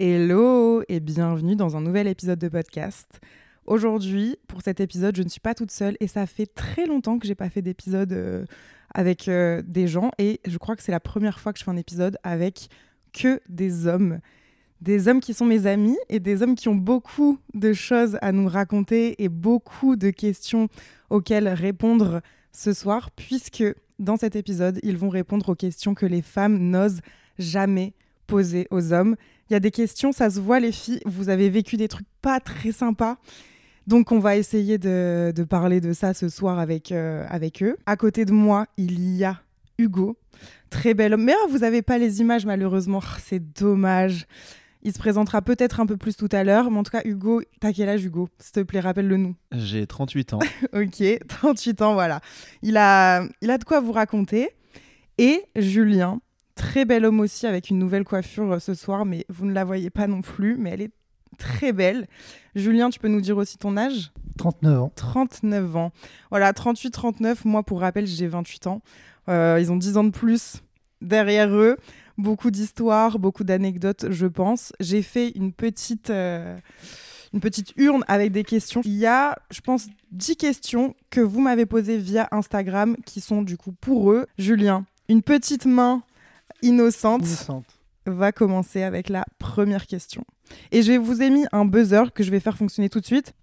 Hello et bienvenue dans un nouvel épisode de podcast. Aujourd'hui, pour cet épisode, je ne suis pas toute seule et ça fait très longtemps que j'ai pas fait d'épisode euh, avec euh, des gens et je crois que c'est la première fois que je fais un épisode avec que des hommes. Des hommes qui sont mes amis et des hommes qui ont beaucoup de choses à nous raconter et beaucoup de questions auxquelles répondre ce soir, puisque dans cet épisode, ils vont répondre aux questions que les femmes n'osent jamais poser aux hommes. Il y a des questions, ça se voit les filles, vous avez vécu des trucs pas très sympas. Donc on va essayer de, de parler de ça ce soir avec, euh, avec eux. À côté de moi, il y a Hugo, très bel homme. Mais ah, vous n'avez pas les images malheureusement, Ah, c'est dommage. Il se présentera peut-être un peu plus tout à l'heure, mais en tout cas Hugo, t'as quel âge Hugo? S'il te plaît, rappelle-le nous. J'ai 38 ans. Ok, 38 ans, voilà. Il a, il a de quoi vous raconter. Et Julien, très bel homme aussi, avec une nouvelle coiffure euh, ce soir, mais vous ne la voyez pas non plus, mais elle est très belle. Julien, tu peux nous dire aussi ton âge? 39 ans. 39 ans. Voilà, 38-39, moi pour rappel, j'ai 28 ans. Euh, ils ont 10 ans de plus derrière eux. Beaucoup d'histoires, beaucoup d'anecdotes, je pense. J'ai fait une petite, euh, une petite urne avec des questions. Il y a, je pense, 10 questions que vous m'avez posées via Instagram qui sont du coup pour eux. Julien, une petite main innocente Innocente. va commencer avec la première question. Et je vous ai mis un buzzer que je vais faire fonctionner tout de suite.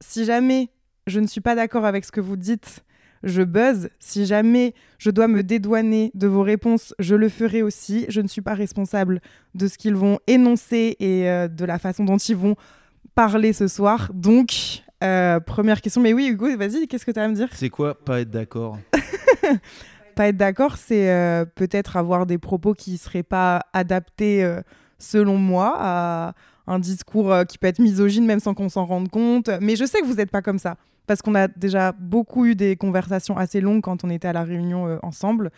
Si jamais je ne suis pas d'accord avec ce que vous dites, je buzz. Si jamais je dois me dédouaner de vos réponses, je le ferai aussi. Je ne suis pas responsable de ce qu'ils vont énoncer et euh, de la façon dont ils vont parler ce soir. Donc, euh, première question. Mais oui, Hugo, vas-y, qu'est-ce que tu as à me dire? C'est quoi pas être d'accord? être d'accord, c'est euh, peut-être avoir des propos qui seraient pas adaptés, euh, selon moi, à un discours euh, qui peut être misogyne, même sans qu'on s'en rende compte. Mais je sais que vous n'êtes pas comme ça, parce qu'on a déjà beaucoup eu des conversations assez longues quand on était à la réunion ensemble.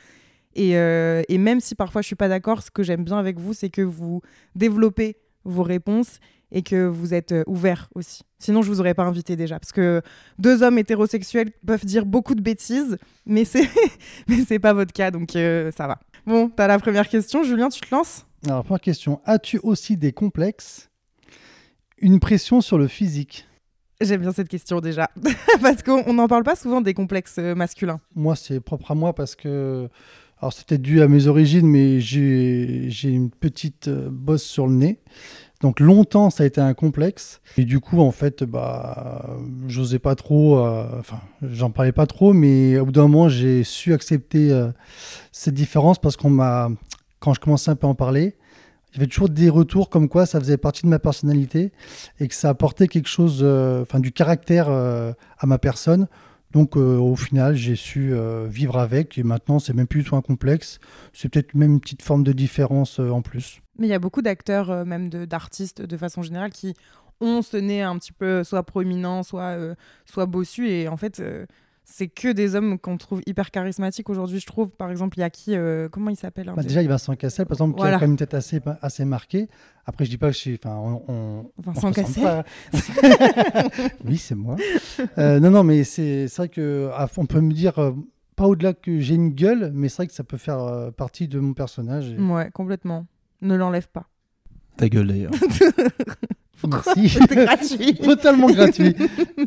Et, et même si parfois je suis pas d'accord, ce que j'aime bien avec vous, c'est que vous développez vos réponses et que vous êtes euh, ouvert aussi. Sinon, je vous aurais pas invité déjà, parce que deux hommes hétérosexuels peuvent dire beaucoup de bêtises, mais c'est mais c'est pas votre cas, donc euh, ça va. Bon, t'as la première question, Julien, tu te lances? Alors, première question. As-tu aussi des complexes? Une pression sur le physique? J'aime bien cette question déjà, parce qu'on n'en parle pas souvent des complexes euh, masculins. Moi, c'est propre à moi parce que. Alors, c'est peut-être dû à mes origines, mais j'ai une petite bosse sur le nez. Donc, longtemps, ça a été un complexe. Et du coup, en fait, bah, j'osais pas trop. euh, j'en parlais pas trop, mais au bout d'un moment, j'ai su accepter euh, cette différence parce qu'on m'a. Quand je commençais un peu à en parler, avait toujours des retours comme quoi ça faisait partie de ma personnalité et que ça apportait quelque chose, euh, du caractère à ma personne. Donc au final, j'ai su vivre avec et maintenant c'est même plus du tout un complexe. C'est peut-être même une petite forme de différence en plus. Mais il y a beaucoup d'acteurs, euh, même d'artistes de, façon générale, qui ont ce nez un petit peu soit proéminent, soit, euh, soit bossu. Et en fait, euh, c'est que des hommes qu'on trouve hyper charismatiques aujourd'hui, je trouve. Par exemple, il y a qui euh, Comment il s'appelle un Bah, déjà, il y a Vincent Cassel, par exemple, qui a quand même une tête assez, assez marquée. Après, je dis pas que je suis. Enfin, on, on- Vincent on Cassel pas. oui, c'est moi. Euh, non, non, mais c'est vrai que à- on peut me dire euh, pas au-delà que j'ai une gueule, mais c'est vrai que ça peut faire euh, partie de mon personnage. et- Ouais, complètement. Ne l'enlève pas. Ta gueule d'ailleurs. Merci. C'était gratuit. Totalement gratuit.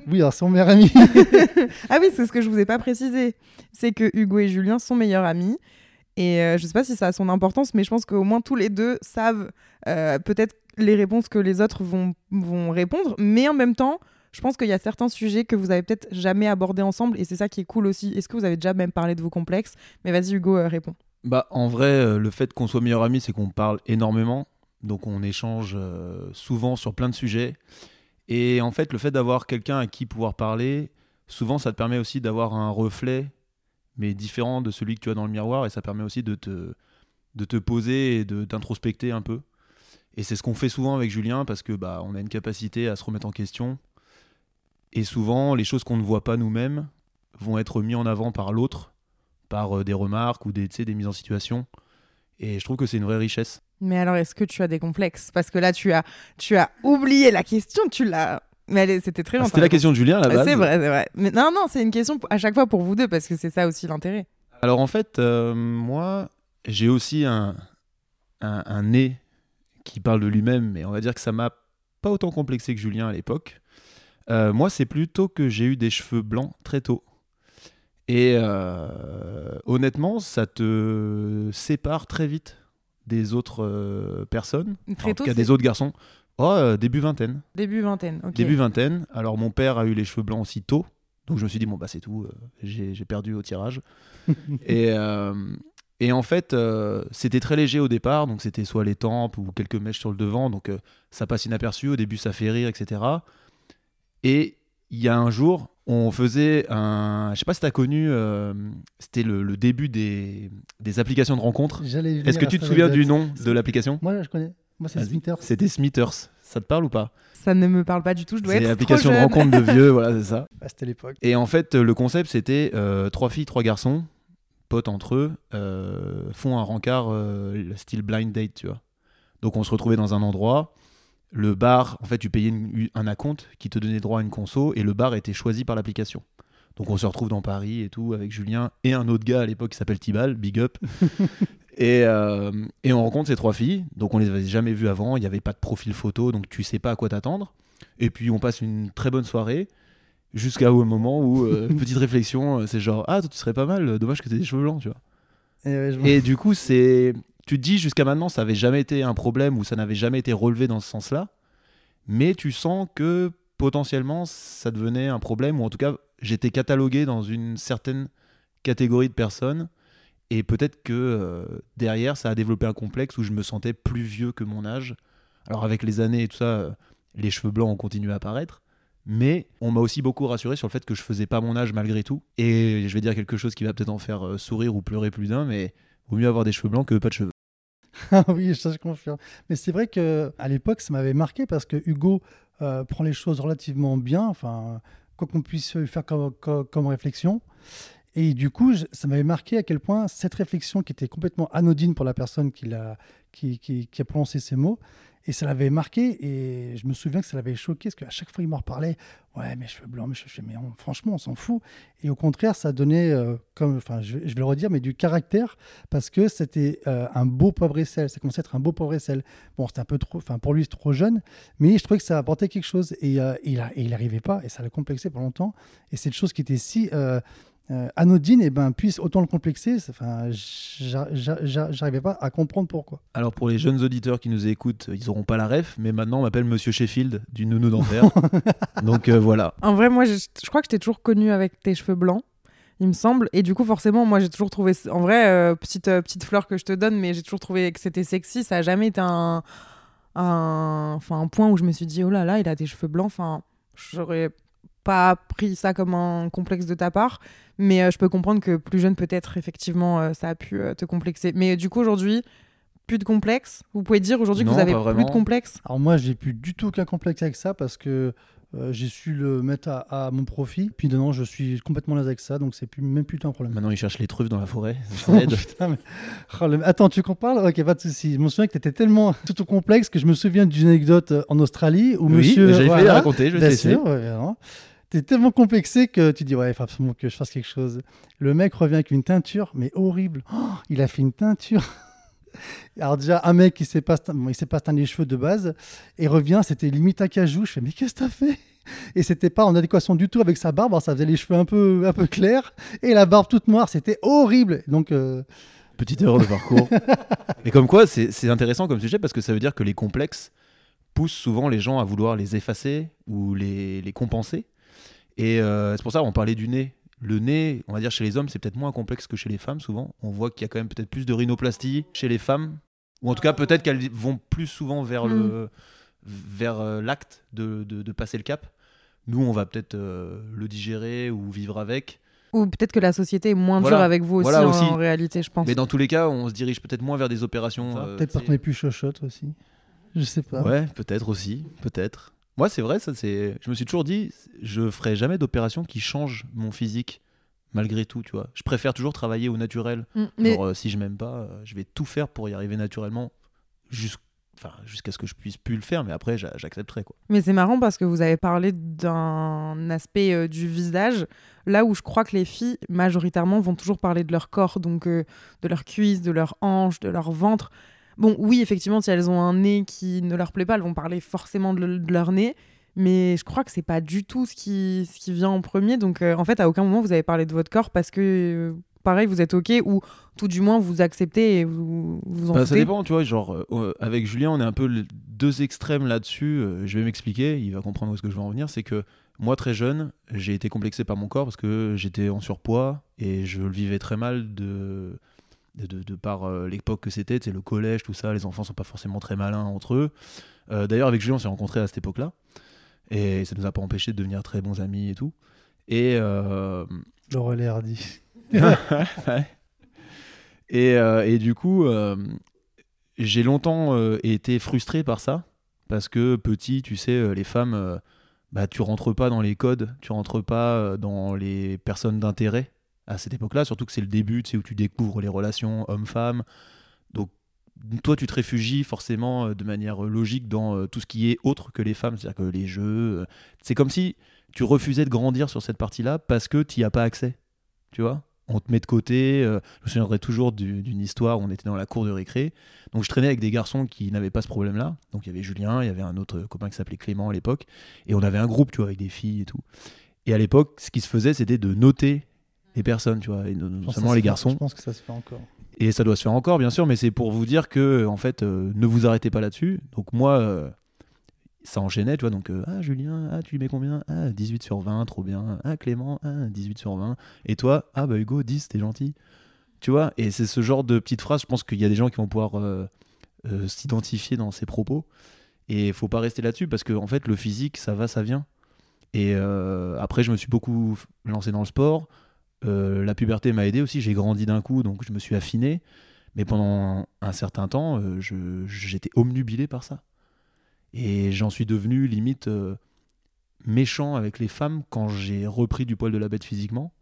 Oui, alors mon meilleur ami. Ah oui, c'est ce que je vous ai pas précisé. C'est que Hugo et Julien sont meilleurs amis. Et euh, je sais pas si ça a son importance, mais je pense qu'au moins tous les deux savent euh, peut-être les réponses que les autres vont, vont répondre. Mais en même temps, je pense qu'il y a certains sujets que vous avez peut-être jamais abordés ensemble. Et c'est ça qui est cool aussi. Est-ce que vous avez déjà même parlé de vos complexes? Mais vas-y, Hugo, euh, réponds. Bah, en vrai, euh, le fait qu'on soit meilleurs amis, c'est qu'on parle énormément. Donc, on échange euh, souvent sur plein de sujets. Et en fait, le fait d'avoir quelqu'un à qui pouvoir parler, souvent, ça te permet aussi d'avoir un reflet, mais différent de celui que tu as dans le miroir. Et ça permet aussi de te de te poser et de d'introspecter un peu. Et c'est ce qu'on fait souvent avec Julien parce que bah on a une capacité à se remettre en question. Et souvent, les choses qu'on ne voit pas nous-mêmes vont être mises en avant par l'autre, par euh, des remarques ou des, des mises en situation. Et je trouve que c'est une vraie richesse. Mais alors, est-ce que tu as des complexes? Parce que là, tu as, tu as oublié la question, tu l'as. Mais c'était très Ah, longtemps. C'était la question de Julien base. C'est vrai, c'est vrai. Mais non, non, c'est une question à chaque fois pour vous deux parce que c'est ça aussi l'intérêt. Alors en fait, euh, moi, j'ai aussi un, un, un nez qui parle de lui-même, mais on va dire que ça m'a pas autant complexé que Julien à l'époque. Euh, moi, c'est plutôt que j'ai eu des cheveux blancs très tôt. Et euh, honnêtement, ça te sépare très vite des autres euh, personnes, Très Enfin, en tout cas des autres garçons. Oh, euh, début vingtaine. Début vingtaine. ok. Début vingtaine. Alors mon père a eu les cheveux blancs aussi tôt. Donc je me suis dit, bon, bah c'est tout, j'ai j'ai perdu au tirage. et, et en fait, c'était très léger au départ. Donc c'était soit les tempes ou quelques mèches sur le devant. Donc ça passe inaperçu. Au début, ça fait rire, etc. Et il y a un jour, on faisait un. Je sais pas si tu as connu, euh, c'était le, le début des, des applications de rencontres. J'allais Est-ce que tu te souviens du nom de l'application? Moi, je connais. Moi, c'est. Smithers. C'était Smithers. Ça te parle ou pas? Ça ne me parle pas du tout, je dois C'est être l'application de rencontre de vieux, voilà, c'est ça. Ah, C'était l'époque. Et en fait, le concept, c'était euh, trois filles, trois garçons, potes entre eux, euh, font un rencard euh, style blind date, tu vois. Donc on se retrouvait dans un endroit, le bar, en fait, tu payais une- un acompte qui te donnait droit à une conso, et le bar était choisi par l'application. Donc on se retrouve dans Paris et tout, avec Julien et un autre gars à l'époque qui s'appelle Tibal, big up. et, euh, et on rencontre ces trois filles, donc on les avait jamais vues avant, il n'y avait pas de profil photo, donc tu sais pas à quoi t'attendre. Et puis on passe une très bonne soirée. Jusqu'à un moment où, euh, petite réflexion, euh, c'est genre, ah, toi, tu serais pas mal, dommage que t'aies des cheveux blancs, tu vois. Et, ouais, je- Et du coup, c'est. Tu te dis, jusqu'à maintenant, ça avait jamais été un problème ou ça n'avait jamais été relevé dans ce sens-là. Mais tu sens que potentiellement, ça devenait un problème, ou en tout cas, j'étais catalogué dans une certaine catégorie de personnes. Et peut-être que euh, derrière, ça a développé un complexe où je me sentais plus vieux que mon âge. Alors, avec les années et tout ça, euh, les cheveux blancs ont continué à apparaître. Mais on m'a aussi beaucoup rassuré sur le fait que je faisais pas mon âge malgré tout. Et je vais dire quelque chose qui va peut-être en faire euh, sourire ou pleurer plus d'un, mais vaut mieux avoir des cheveux blancs que pas de cheveux. Ah oui, ça je confirme. Mais c'est vrai que à l'époque, ça m'avait marqué parce que Hugo euh, prend les choses relativement bien, enfin, quoi qu'on puisse faire comme, comme- réflexion. Et du coup, ça m'avait marqué à quel point cette réflexion, qui était complètement anodine pour la personne qui a prononcé ces mots, et ça l'avait marqué. Et je me souviens que ça l'avait choqué, parce qu'à chaque fois, il m'en reparlait. Ouais, mes cheveux blancs, mes cheveux. Mais franchement, on s'en fout. Et au contraire, ça donnait, euh, comme, enfin, je, vais le redire, mais du caractère, parce que c'était euh, un beau poivre et sel. Ça commençait à être un beau poivre et sel. Bon, c'était un peu trop, enfin, pour lui, c'est trop jeune, mais je trouvais que ça apportait quelque chose. Et, euh, et il n'arrivait pas, et ça l'a complexé pendant longtemps. Et cette chose qui était si euh, anodine, et ben, puisse autant le complexer. Enfin, j'a- j'a- j'a- j'arrivais pas à comprendre pourquoi. Alors pour les jeunes auditeurs qui nous écoutent, ils auront pas la ref, mais maintenant on m'appelle Monsieur Sheffield du Nounou d'Enfer. Donc euh, voilà. En vrai, moi, je, je crois que je t'ai toujours connu avec tes cheveux blancs, il me semble. Et du coup, forcément, moi, j'ai toujours trouvé. En vrai, euh, petite, euh, petite fleur que je te donne, mais j'ai toujours trouvé que c'était sexy. Ça a jamais été un, un, enfin, un point où je me suis dit, oh là là, il a des cheveux blancs. Enfin, j'aurais pas pris ça comme un complexe de ta part. Mais euh, je peux comprendre que plus jeune, peut-être, effectivement, euh, ça a pu euh, te complexer. Mais euh, du coup, aujourd'hui, plus de complexe? Vous pouvez dire aujourd'hui que vous avez plus de complexe? Alors moi, j'ai plus du tout aucun complexe avec ça parce que euh, j'ai su le mettre à, à mon profit. Puis maintenant, je suis complètement à l'aise avec ça, donc c'est plus, même plus un problème. Maintenant ils cherchent les truffes dans la forêt. Oh, aide. putain, mais- oh, le- Attends, tu qu'on parle? Ok, pas de souci. Je me souviens que tu étais tellement tout au complexe que je me souviens d'une anecdote en Australie où oui, monsieur. j'avais fait voilà, la raconter, je vais T'es tellement complexé que tu dis ouais, il faut absolument que je fasse quelque chose. Le mec revient avec une teinture, mais horrible. Oh, il a fait une teinture. Alors déjà, un mec, il sait pas, bon, il sait pas teindre les cheveux de base, et revient, c'était limite à cajou. Je fais mais qu'est-ce que t'as fait? Et c'était pas en adéquation du tout avec sa barbe. Alors, ça faisait les cheveux un peu, un peu clairs et la barbe toute noire. C'était horrible. Donc euh, Petite erreur de parcours. Mais comme quoi, c'est c'est intéressant comme sujet parce que ça veut dire que les complexes poussent souvent les gens à vouloir les effacer ou les, les compenser. Et euh, c'est pour ça qu'on parlait du nez. Le nez, on va dire chez les hommes, c'est peut-être moins complexe que chez les femmes souvent. On voit qu'il y a quand même peut-être plus de rhinoplastie chez les femmes. Ou en tout cas, peut-être qu'elles vont plus souvent vers le vers euh, l'acte de, de- de passer le cap. Nous, on va peut-être euh, le digérer ou vivre avec. Ou peut-être que la société est moins Voilà. dure avec vous aussi, Voilà en, aussi. en réalité, je pense. Mais dans tous les cas, on se dirige peut-être moins vers des opérations. euh, Peut-être parce qu'on est plus chochotte aussi. Je sais pas. Ouais, peut-être aussi, peut-être. Moi, c'est vrai, ça, c'est. Je me suis toujours dit, je ferai jamais d'opération qui change mon physique, malgré tout, tu vois. Je préfère toujours travailler au naturel. Mm, Mais Genre, euh, si je m'aime pas, euh, je vais tout faire pour y arriver naturellement, enfin, jusqu'à ce que je puisse plus le faire, mais après, j'a- j'accepterai, quoi. Mais c'est marrant parce que vous avez parlé d'un aspect euh, du visage, là où je crois que les filles, majoritairement, vont toujours parler de leur corps, donc de leurs cuisses, de leurs hanches, de leur ventre. Bon, oui, effectivement, si elles ont un nez qui ne leur plaît pas, elles vont parler forcément de, le- de leur nez, mais je crois que c'est pas du tout ce qui, ce qui vient en premier. Donc, euh, en fait, à aucun moment vous avez parlé de votre corps parce que, euh, pareil, vous êtes OK ou tout du moins vous acceptez et vous vous en Bah, ça dépend, tu vois. Genre, euh, euh, avec Julien, on est un peu les deux extrêmes là-dessus. Je vais m'expliquer, il va comprendre où est-ce que je veux en venir. C'est que moi, très jeune, j'ai été complexé par mon corps parce que j'étais en surpoids et je le vivais très mal de, de, de- de par euh, l'époque que c'était, sais, le collège, tout ça. Les enfants sont pas forcément très malins entre eux. Euh, D'ailleurs, avec Julien, on s'est rencontrés à cette époque-là et ça nous a pas empêché de devenir très bons amis et tout. Et. euh, Laurel et Hardy. Ouais. et, euh, et du coup, j'ai longtemps été frustré par ça. Parce que petit, tu sais, les femmes, bah, tu rentres pas dans les codes, tu rentres pas dans les personnes d'intérêt à cette époque-là. Surtout que c'est le début, tu sais, où tu découvres les relations homme-femme. Donc, toi, tu te réfugies forcément euh, de manière logique dans euh, tout ce qui est autre que les femmes. C'est-à-dire que les jeux. euh, c'est comme si tu refusais de grandir sur cette partie-là parce que tu n'y as pas accès. Tu vois on te met de côté. euh, je me souviendrai toujours du- d'une histoire où on était dans la cour de récré. Donc je traînais avec des garçons qui n'avaient pas ce problème-là. Donc il y avait Julien, il y avait un autre copain qui s'appelait Clément à l'époque. Et on avait un groupe, tu vois, avec des filles et tout. Et à l'époque, ce qui se faisait, c'était de noter les personnes, tu vois, et notamment les fait- garçons. Je pense que ça se fait encore. Et ça doit se faire encore, bien sûr, mais c'est pour vous dire que, en fait, euh, ne vous arrêtez pas là-dessus. Donc, moi, euh, ça enchaînait, tu vois. Donc, euh, ah, Julien, ah, tu lui mets combien? Ah, 18 sur 20, trop bien. Ah, Clément, ah, 18 sur 20. Et toi, ah, bah, Hugo, 10, t'es gentil. Tu vois Et c'est ce genre de petites phrases, je pense qu'il y a des gens qui vont pouvoir s'identifier dans ces propos. Et il faut pas rester là-dessus parce que, en fait, le physique, ça va, ça vient. Et après, je me suis beaucoup lancé dans le sport. Euh, la puberté m'a aidé aussi. J'ai grandi d'un coup, donc je me suis affiné. Mais pendant un certain temps, euh, j'étais omnubilé par ça. Et j'en suis devenu limite euh, méchant avec les femmes quand j'ai repris du poil de la bête physiquement.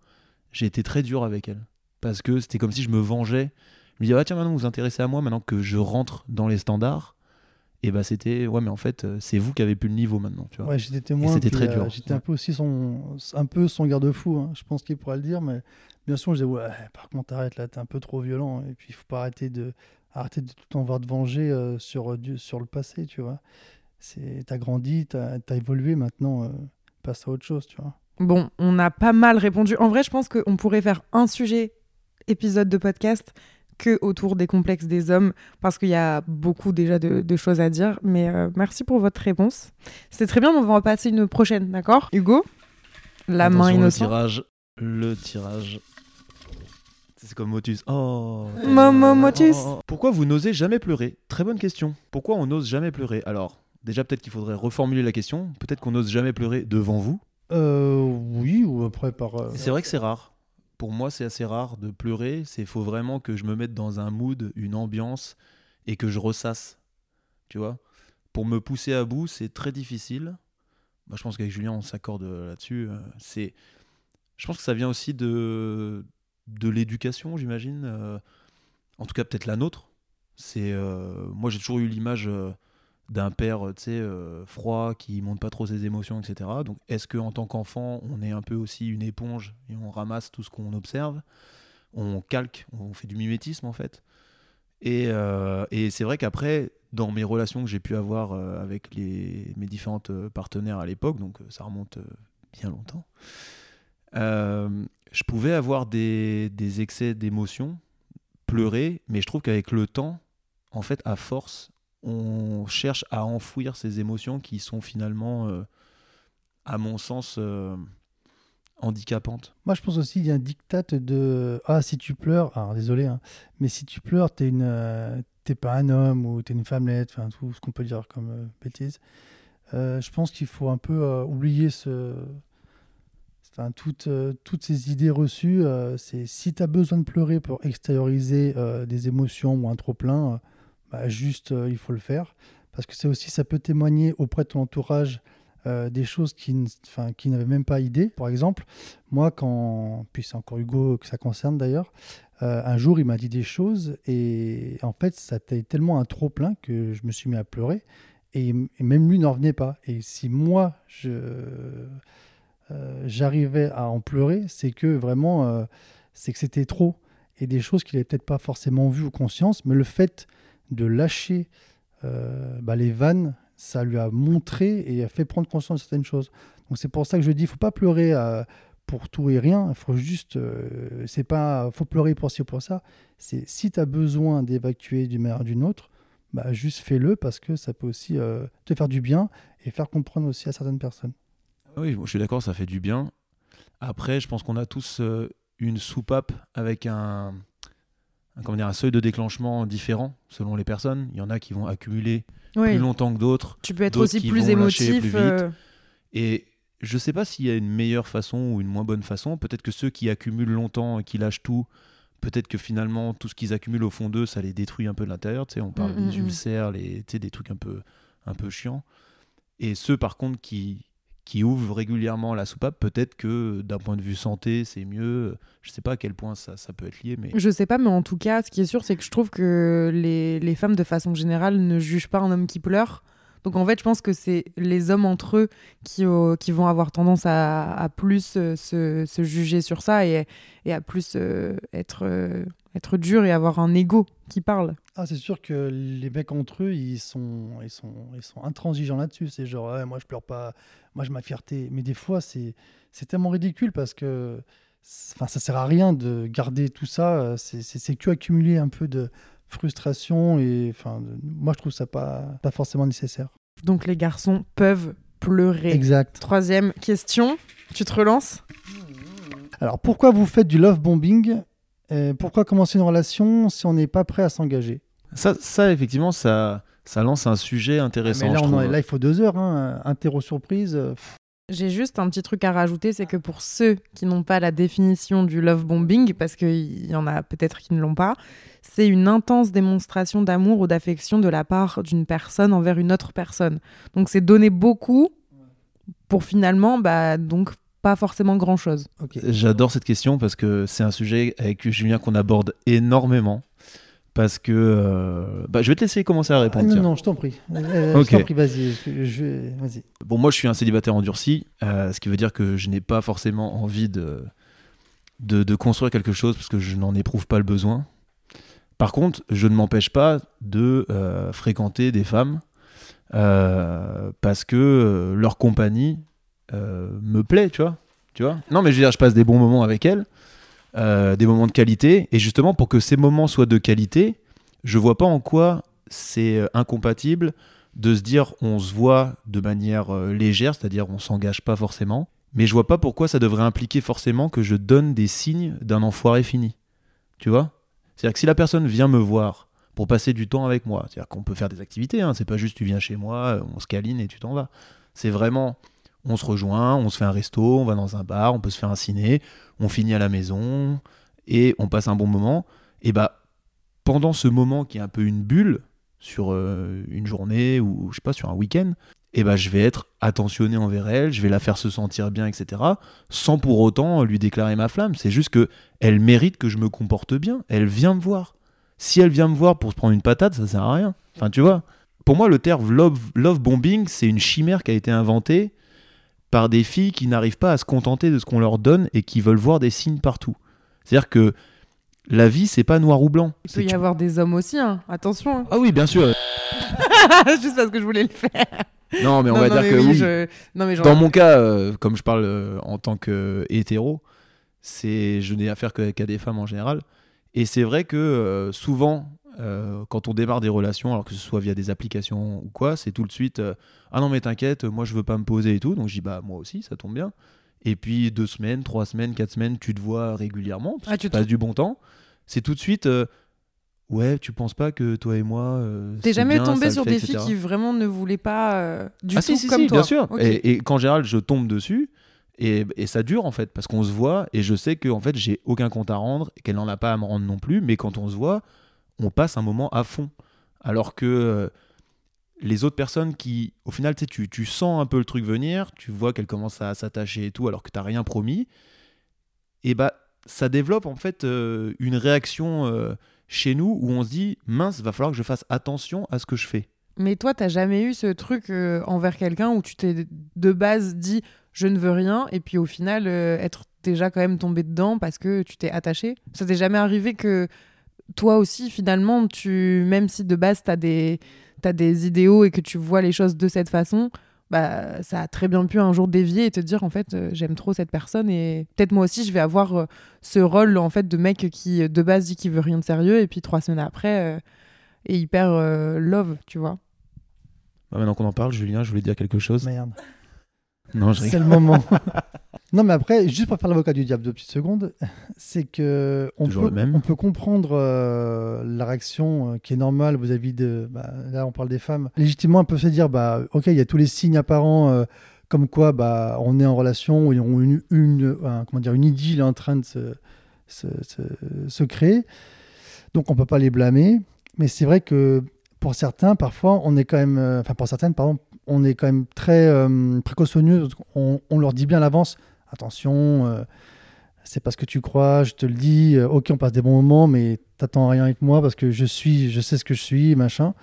J'ai été très dur avec elles. Parce que c'était comme si je me vengeais. Je me disais, ah, tiens, maintenant vous vous intéressez à moi, maintenant que je rentre dans les standards. Et bah c'était, ouais, mais en fait, euh, c'est vous qui avez plus le niveau maintenant. Tu vois. Ouais, j'étais témoin. c'était très euh, dur. J'étais un peu aussi son, un peu son garde-fou. hein. Je pense qu'il pourrait le dire, mais bien sûr, je disais ouais, par contre, arrête là, t'es un peu trop violent. Et puis, il faut pas arrêter de, arrêter de tout le temps voir te venger euh, sur, du- sur le passé, tu vois. C'est, t'as grandi, t'as, as évolué. Maintenant, euh, passe à autre chose, tu vois. Bon, on a pas mal répondu. En vrai, je pense qu'on pourrait faire un sujet épisode de podcast que autour des complexes des hommes, parce qu'il y a beaucoup déjà de, de choses à dire. Mais euh, merci pour votre réponse. C'était très bien, mais on va en passer une prochaine, d'accord? Hugo? La main innocente. Le tirage, le tirage. C'est comme Motus. Oh. Motus. Oh. Pourquoi vous n'osez jamais pleurer? Très bonne question. Pourquoi on n'ose jamais pleurer? Alors, déjà peut-être qu'il faudrait reformuler la question. Peut-être qu'on n'ose jamais pleurer devant vous? Euh, oui, ou après par. euh, C'est vrai que c'est rare. Pour moi, c'est assez rare de pleurer. C'est faut vraiment que je me mette dans un mood, une ambiance et que je ressasse. Tu vois Pour me pousser à bout, c'est très difficile. Moi, je pense qu'avec Julien, on s'accorde là-dessus. Euh, C'est, je pense que ça vient aussi de de l'éducation, j'imagine. Euh, en tout cas, peut-être la nôtre. C'est, euh, moi, j'ai toujours eu l'image. euh, d'un père euh, tu sais euh, froid qui montre pas trop ses émotions etc donc est-ce que en tant qu'enfant on est un peu aussi une éponge et on ramasse tout ce qu'on observe? On calque on fait du mimétisme en fait. Et, euh, et c'est vrai qu'après dans mes relations que j'ai pu avoir avec les, mes différentes partenaires à l'époque donc ça remonte bien longtemps je pouvais avoir des, des excès d'émotions pleurer mais je trouve qu'avec le temps en fait à force on cherche à enfouir ces émotions qui sont finalement, euh, à mon sens, euh, handicapantes. Moi, je pense aussi qu'il y a un diktat de ah si tu pleures, alors désolé, hein, mais si tu pleures, t'es une, euh, t'es pas un homme ou t'es une femmelette, enfin tout ce qu'on peut dire comme bêtise. Je pense qu'il faut un peu oublier ce toutes, toutes ces idées reçues, c'est si tu as besoin de pleurer pour extérioriser des émotions ou un trop-plein, bah, juste euh, il faut le faire. Parce que c'est aussi, ça peut témoigner auprès de ton entourage euh, des choses qui, qui n'avaient même pas idée. Par exemple, moi, quand, puis c'est encore Hugo que ça concerne d'ailleurs, euh, un jour il m'a dit des choses et en fait, ça a été tellement un trop-plein que je me suis mis à pleurer et, même lui n'en revenait pas. Et si moi, je j'arrivais à en pleurer, c'est que vraiment, c'est que c'était trop. Et des choses qu'il n'avait peut-être pas forcément vues ou conscience, mais le fait de lâcher euh, bah, les vannes, ça lui a montré et a fait prendre conscience de certaines choses. Donc c'est pour ça que je dis, faut pas pleurer euh, pour tout et rien. Faut juste, euh, c'est pas, faut pleurer pour ci ou pour ça. C'est si tu as besoin d'évacuer d'une manière ou d'une autre, bah, juste fais-le parce que ça peut aussi te faire du bien et faire comprendre aussi à certaines personnes. Oui, je suis d'accord, ça fait du bien. Après, je pense qu'on a tous une soupape avec un, comment dire, un seuil de déclenchement différent selon les personnes. Il y en a qui vont accumuler Oui. plus longtemps que d'autres. Tu peux être aussi plus émotif. plus euh, Et je sais pas s'il y a une meilleure façon ou une moins bonne façon. Peut-être que ceux qui accumulent longtemps et qui lâchent tout, peut-être que finalement tout ce qu'ils accumulent au fond d'eux, ça les détruit un peu de l'intérieur. Tu sais, on parle Mm, mm, des mm. ulcères, les, tu sais, des trucs un peu, un peu chiants. Et ceux par contre qui, qui ouvrent régulièrement la soupape, peut-être que d'un point de vue santé, c'est mieux. Je sais pas à quel point ça, ça peut être lié, mais Je sais pas, mais en tout cas, ce qui est sûr, c'est que je trouve que les, les femmes, de façon générale, ne jugent pas un homme qui pleure. Donc en fait, je pense que c'est les hommes entre eux qui, qui vont avoir tendance à, à plus euh, se, se juger sur ça et, et à plus euh, être, euh, être dur et avoir un ego qui parle. Ah, c'est sûr que les mecs entre eux, ils sont, ils sont, ils sont intransigeants là-dessus. C'est genre, moi je pleure pas, moi je ma fierté. Mais des fois, c'est, c'est tellement ridicule parce que, enfin, ça sert à rien de garder tout ça. C'est, que accumuler un peu de frustration et, enfin, de- moi je trouve ça pas, pas forcément nécessaire. Donc les garçons peuvent pleurer. Exact. Troisième question, tu te relances? Alors, pourquoi vous faites du love bombing Euh, Pourquoi commencer une relation si on n'est pas prêt à s'engager? Ça, ça effectivement, ça, ça lance un sujet intéressant. Mais là, je on en trouve. est- là, il faut deux heures. Hein. Interro surprise. euh, pff. J'ai juste un petit truc à rajouter, c'est que pour ceux qui n'ont pas la définition du love bombing, parce qu'il y en a peut-être qui ne l'ont pas, c'est une intense démonstration d'amour ou d'affection de la part d'une personne envers une autre personne. Donc c'est donner beaucoup pour finalement, bah, donc pas forcément grand-chose. J'adore cette question parce que c'est un sujet avec Julien qu'on aborde énormément. Parce que. euh, bah, je vais te laisser commencer à Ah, répondre. non, non, je t'en prie. Euh, Ok. Je t'en prie, vas-y. Je, je. Bon, moi, je suis un célibataire endurci, euh, ce qui veut dire que je n'ai pas forcément envie de, de, de construire quelque chose parce que je n'en éprouve pas le besoin. Par contre, je ne m'empêche pas de euh, fréquenter des femmes euh, parce que leur compagnie me plaît, tu vois. Tu vois non, mais je veux dire, je passe des bons moments avec elles, euh, des moments de qualité, et justement, pour que ces moments soient de qualité, je vois pas en quoi c'est euh, incompatible de se dire on se voit de manière euh, légère, c'est-à-dire on s'engage pas forcément, mais je vois pas pourquoi ça devrait impliquer forcément que je donne des signes d'un enfoiré fini. Tu vois C'est-à-dire que si la personne vient me voir pour passer du temps avec moi, c'est-à-dire qu'on peut faire des activités, hein, c'est pas juste tu viens chez moi, on se câline et tu t'en vas. C'est vraiment on se rejoint, on se fait un resto, on va dans un bar, on peut se faire un ciné, on finit à la maison et on passe un bon moment. Et bah pendant ce moment qui est un peu une bulle sur euh, une journée ou je sais pas sur un week-end, et bah je vais être attentionné envers elle, je vais la faire se sentir bien, etc. Sans pour autant lui déclarer ma flamme. C'est juste que elle mérite que je me comporte bien. Elle vient me voir. Si elle vient me voir pour se prendre une patate, ça sert à rien. Enfin, tu vois. Pour moi, le terme love, love bombing, c'est une chimère qui a été inventée par des filles qui n'arrivent pas à se contenter de ce qu'on leur donne et qui veulent voir des signes partout. C'est-à-dire que la vie, c'est pas noir ou blanc. Il peut y tu- avoir des hommes aussi, hein. attention. hein. Ah oui, bien sûr. Juste parce que je voulais le faire. Non, mais on Non, va non, dire que oui, oui. je- Non, mais genre- Dans mon cas, euh, comme je parle euh, en tant que hétéro, c'est je n'ai affaire qu'à des femmes en général. Et c'est vrai que euh, souvent, euh, quand on démarre des relations, alors que ce soit via des applications ou quoi, c'est tout de suite euh, ah non mais t'inquiète, moi je veux pas me poser et tout. Donc je dis bah moi aussi, ça tombe bien. Et puis deux semaines, trois semaines, quatre semaines, tu te vois régulièrement, parce Ah, que tu passes du bon temps. C'est tout de suite. euh, Ouais, tu penses pas que toi et moi. T'es jamais bien, tombé sur fait, des etc. filles qui vraiment ne voulaient pas du ah tout si, si, comme si, toi bien sûr. Et, et qu'en général, je tombe dessus. Et, et ça dure en fait, parce qu'on se voit et je sais que en fait j'ai aucun compte à rendre et qu'elle n'en a pas à me rendre non plus, mais quand on se voit, on passe un moment à fond. Alors que euh, les autres personnes qui, au final, tu, tu, tu sens un peu le truc venir, tu vois qu'elle commence à s'attacher et tout, alors que t'as rien promis, et bah ça développe en fait euh, une réaction euh, chez nous où on se dit mince, va falloir que je fasse attention à ce que je fais. Mais toi, t'as jamais eu ce truc envers quelqu'un où tu t'es de base dit je ne veux rien et puis au final être déjà quand même tombé dedans parce que tu t'es attaché? Ça t'est jamais arrivé que toi aussi finalement, tu même si de base t'as des t'as des idéaux et que tu vois les choses de cette façon, bah ça a très bien pu un jour dévier et te dire en fait euh, j'aime trop cette personne et peut-être moi aussi je vais avoir euh, ce rôle en fait de mec qui de base dit qu'il veut rien de sérieux et puis trois semaines après euh, est hyper euh, love, tu vois. Bah, maintenant qu'on en parle, Julien, je voulais dire quelque chose. Merde. Non, je C'est le moment. non, mais après, juste pour faire l'avocat du diable deux petites secondes, c'est que on peut, on comprendre euh, la réaction euh, qui est normale vis-à-vis de. bah, là, on parle des femmes. Légitimement, on peut se dire, bah, ok, il y a tous les signes apparents. euh, comme quoi, bah, on est en relation, où une, une, un- comment dire, une idylle en train de se, se, se- se créer. Donc, on peut pas les blâmer. Mais c'est vrai que pour certains, parfois, on est quand même, enfin pour certaines, pardon, on est quand même très euh, précautionneux. On, on leur dit bien à l'avance, attention, euh, c'est pas ce que tu crois, je te le dis. euh, ok, on passe des bons moments, mais t'attends rien avec moi parce que je suis, je sais ce que je suis, machin.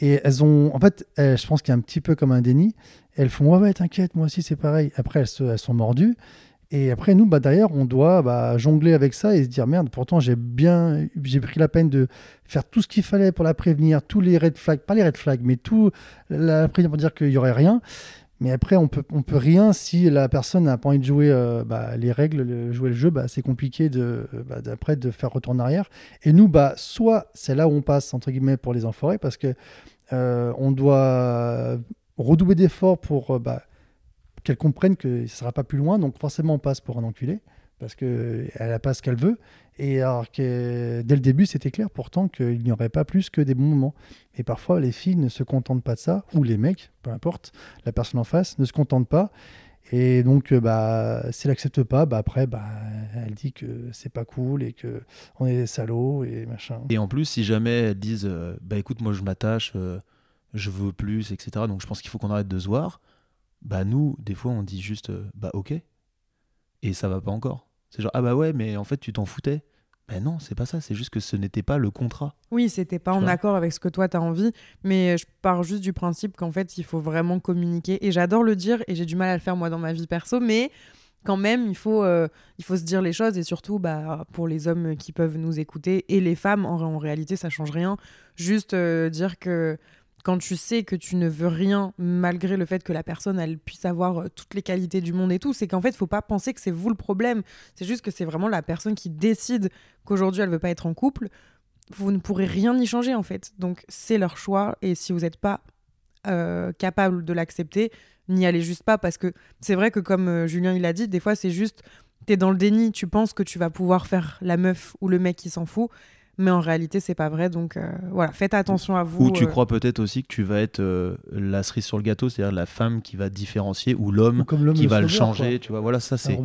Et elles ont, en fait, elles- je pense qu'il y a un petit peu comme un déni. Elles font ouais, ouais, t'inquiète, moi aussi c'est pareil. Après, elles, se- elles sont mordues. Et après, nous, bah, d'ailleurs, on doit bah, jongler avec ça et se dire merde, pourtant j'ai bien, j'ai pris la peine de faire tout ce qu'il fallait pour la prévenir, tous les red flags, pas les red flags, mais tout la prévenir pour dire qu'il y aurait rien. Mais après, on peut, on peut rien si la personne n'a pas envie de jouer euh, bah, les règles, le- jouer le jeu, bah, c'est compliqué de, bah, d'après de faire retour en arrière. Et nous, bah, soit c'est là où on passe entre guillemets pour les enfoirés, parce que euh, on doit redoubler d'efforts pour euh, bah, qu'elle comprenne que ça sera pas plus loin. Donc forcément, on passe pour un enculé parce qu'elle n'a pas ce qu'elle veut. Et alors que dès le début, c'était clair pourtant qu'il n'y aurait pas plus que des bons moments. Et parfois, les filles ne se contentent pas de ça, ou les mecs, peu importe, la personne en face ne se contente pas. Et donc, euh, bah, si elle n'accepte pas, bah, après, bah, elle dit que c'est pas cool et que on est des salauds et machin. Et en plus, si jamais elles disent euh, Bah écoute, moi je m'attache, euh, je veux plus, etc. Donc je pense qu'il faut qu'on arrête de se voir. Bah nous, des fois, on dit juste euh, Bah ok. Et ça va pas encore. C'est genre Ah bah ouais, mais en fait, tu t'en foutais. Ben non, c'est pas ça. C'est juste que ce n'était pas le contrat. Oui, c'était pas Tu en accord avec ce que toi t'as envie, mais je pars juste du principe qu'en fait il faut vraiment communiquer. Et j'adore le dire et j'ai du mal à le faire moi dans ma vie perso, mais quand même il faut, euh, il faut se dire les choses et surtout bah, pour les hommes qui peuvent nous écouter et les femmes en, en réalité ça change rien. Juste euh, dire que quand tu sais que tu ne veux rien malgré le fait que la personne elle puisse avoir euh, toutes les qualités du monde et tout, c'est qu'en fait faut pas penser que c'est vous le problème. C'est juste que c'est vraiment la personne qui décide qu'aujourd'hui elle veut pas être en couple vous ne pourrez rien y changer en fait. Donc c'est leur choix et si vous n'êtes pas euh, capable de l'accepter, n'y allez juste pas parce que c'est vrai que comme euh, Julien il dit, des fois c'est juste t'es dans le déni, tu penses que tu vas pouvoir faire la meuf ou le mec qui s'en fout, mais en réalité c'est pas vrai. Donc euh, voilà, faites attention à vous. Ou tu euh, crois peut-être aussi que tu vas être euh, la cerise sur le gâteau, c'est-à-dire la femme qui va différencier ou l'homme Ou comme l'homme qui va le changer. quoi. Tu vois, voilà, ça c'est.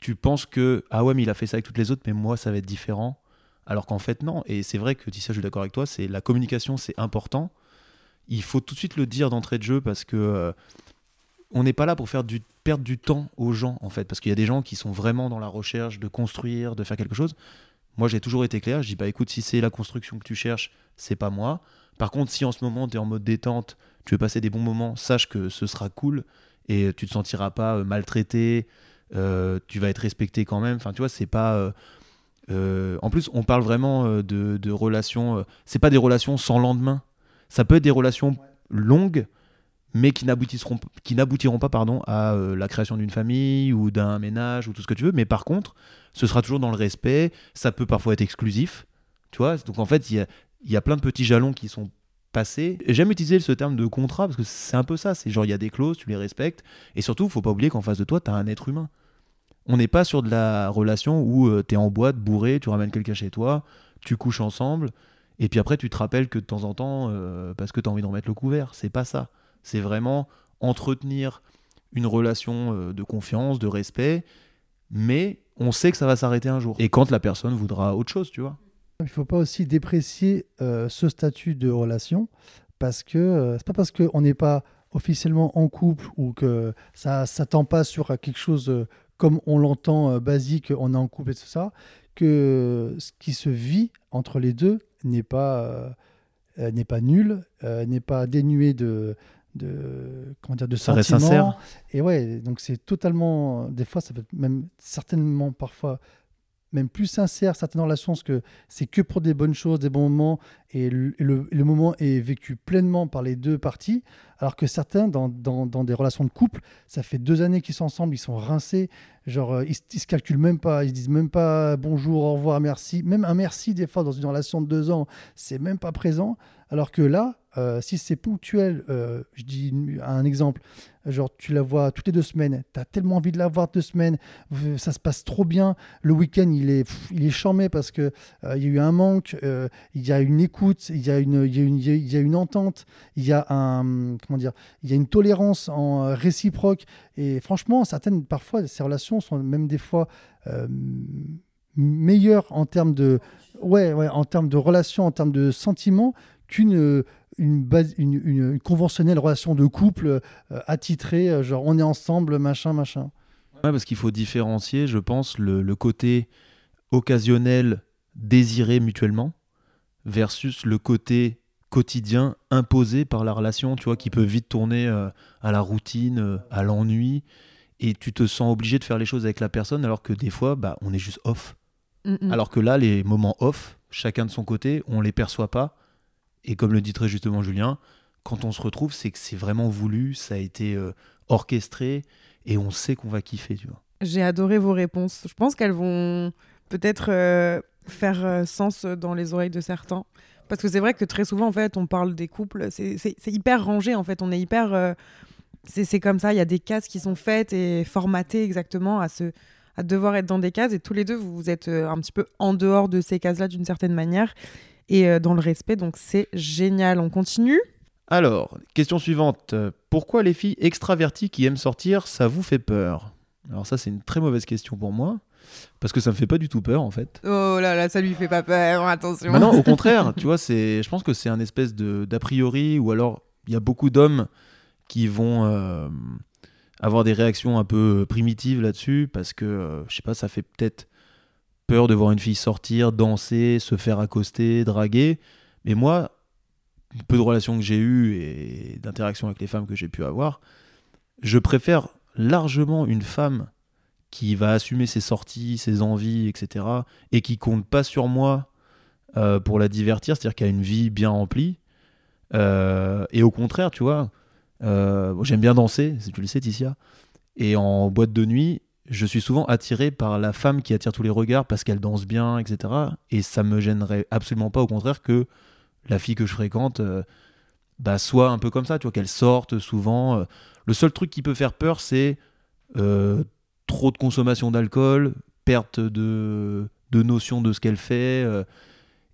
tu penses que ah ouais mais il a fait ça avec toutes les autres mais moi ça va être différent alors qu'en fait non et c'est vrai que dis ça je suis d'accord avec toi c'est la communication c'est important il faut tout de suite le dire d'entrée de jeu parce que euh, on n'est pas là pour faire du perdre du temps aux gens en fait parce qu'il y a des gens qui sont vraiment dans la recherche de construire de faire quelque chose moi j'ai toujours été clair je dis bah écoute si c'est la construction que tu cherches c'est pas moi par contre si en ce moment tu es en mode détente tu veux passer des bons moments sache que ce sera cool et tu te sentiras pas euh, maltraité euh, tu vas être respecté quand même. Enfin, tu vois, c'est pas. euh, euh, en plus, on parle vraiment de, de relations. c'est pas des relations sans lendemain. Ça peut être des relations longues, mais qui n'aboutiront, pas, pardon, à euh, la création d'une famille ou d'un ménage ou tout ce que tu veux. Mais par contre, ce sera toujours dans le respect. Ça peut parfois être exclusif. Tu vois. Donc en fait, il y a, y a plein de petits jalons qui sont passés. J'aime utiliser ce terme de contrat parce que c'est un peu ça. C'est genre il y a des clauses, tu les respectes. Et surtout, faut pas oublier qu'en face de toi, tu as un être humain. On n'est pas sur de la relation où tu es en boîte, bourré, tu ramènes quelqu'un chez toi, tu couches ensemble, et puis après tu te rappelles que de temps en temps, euh, parce que tu as envie de remettre le couvert. C'est pas ça. C'est vraiment entretenir une relation euh, de confiance, de respect, mais on sait que ça va s'arrêter un jour. Et quand la personne voudra autre chose, tu vois. Il ne faut pas aussi déprécier euh, ce statut de relation parce que euh, c'est pas parce qu'on n'est pas officiellement en couple ou que ça s'attend pas sur quelque chose euh, comme on l'entend basique, on est en couple et tout ça, que ce qui se vit entre les deux n'est pas, n'est pas nul, n'est pas dénué de, de, comment dire, de Ça reste sincère. Et ouais, donc c'est totalement. Des fois, ça peut être même certainement parfois même plus sincère certaines relations parce que c'est que pour des bonnes choses, des bons moments et le, le- moment est vécu pleinement par les deux parties. Alors que certains, dans, dans- dans des relations de couple, ça fait deux années qu'ils sont ensemble, ils sont rincés, genre euh, ils, ils se calculent même pas, ils se disent même pas bonjour, au revoir, merci. Même un merci, des fois, dans une relation de deux ans, c'est même pas présent. Alors que là, euh, si c'est ponctuel, euh, je dis un exemple, genre tu la vois toutes les deux semaines, tu as tellement envie de la voir deux semaines, ça se passe trop bien, le week-end il est, charmé parce que euh, y a eu un manque, euh, il y a une écoute, il y a une, entente, il y a un, comment dire, il y a une tolérance en réciproque. Et franchement certaines parfois ces relations sont même des fois meilleures en termes de relations, en termes de sentiments qu'une une, base- une, une- une conventionnelle relation de couple euh, attitrée, euh, genre on est ensemble, machin, machin. Ouais, parce qu'il faut différencier, je pense, le, le côté occasionnel désiré mutuellement versus le côté quotidien imposé par la relation, tu vois, qui peut vite tourner euh, à la routine, euh, à l'ennui, et tu te sens obligé de faire les choses avec la personne alors que des fois, bah, on est juste off. Mm, mm. Alors que là, les moments off, chacun de son côté, on les perçoit pas. Et comme le dit très justement Julien, quand on se retrouve, c'est que c'est vraiment voulu, ça a été euh, orchestré, et on sait qu'on va kiffer, tu vois. J'ai adoré vos réponses. Je pense qu'elles vont peut-être euh, faire euh, sens dans les oreilles de certains. Parce que c'est vrai que très souvent, en fait, on parle des couples. C'est hyper rangé, en fait. On est hyper. c'est comme ça. Il y a des cases qui sont faites et formatées exactement à, se, à devoir être dans des cases. Et tous les deux, vous, vous êtes un petit peu en dehors de ces cases-là d'une certaine manière. Et euh, dans le respect. Donc, c'est génial. On continue? Alors, question suivante. Pourquoi les filles extraverties qui aiment sortir, ça vous fait peur? Alors ça, c'est une très mauvaise question pour moi, parce que ça me fait pas du tout peur, en fait. Oh là là, ça lui fait pas peur. Attention. Bah non, au contraire, tu vois, c'est, je pense que c'est un espèce de d'a priori, ou alors il y a beaucoup d'hommes qui vont euh, avoir des réactions un peu primitives là-dessus, parce que, euh, je sais pas, ça fait peut-être peur de voir une fille sortir, danser, se faire accoster, draguer. Mais moi, peu de relations que j'ai eues et d'interactions avec les femmes que j'ai pu avoir, je préfère largement une femme qui va assumer ses sorties, ses envies, etc., et qui compte pas sur moi euh, pour la divertir, c'est-à-dire qu'elle a une vie bien remplie. Euh, et au contraire, tu vois, euh, j'aime bien danser, tu le sais, Ticia. Et en boîte de nuit, je suis souvent attiré par la femme qui attire tous les regards parce qu'elle danse bien, etc. Et ça me gênerait absolument pas, au contraire, que la fille que je fréquente euh, bah, soit un peu comme ça, tu qu'elle sorte souvent. euh. Le seul truc qui peut faire peur, c'est euh, trop de consommation d'alcool, perte de, notion de ce qu'elle fait,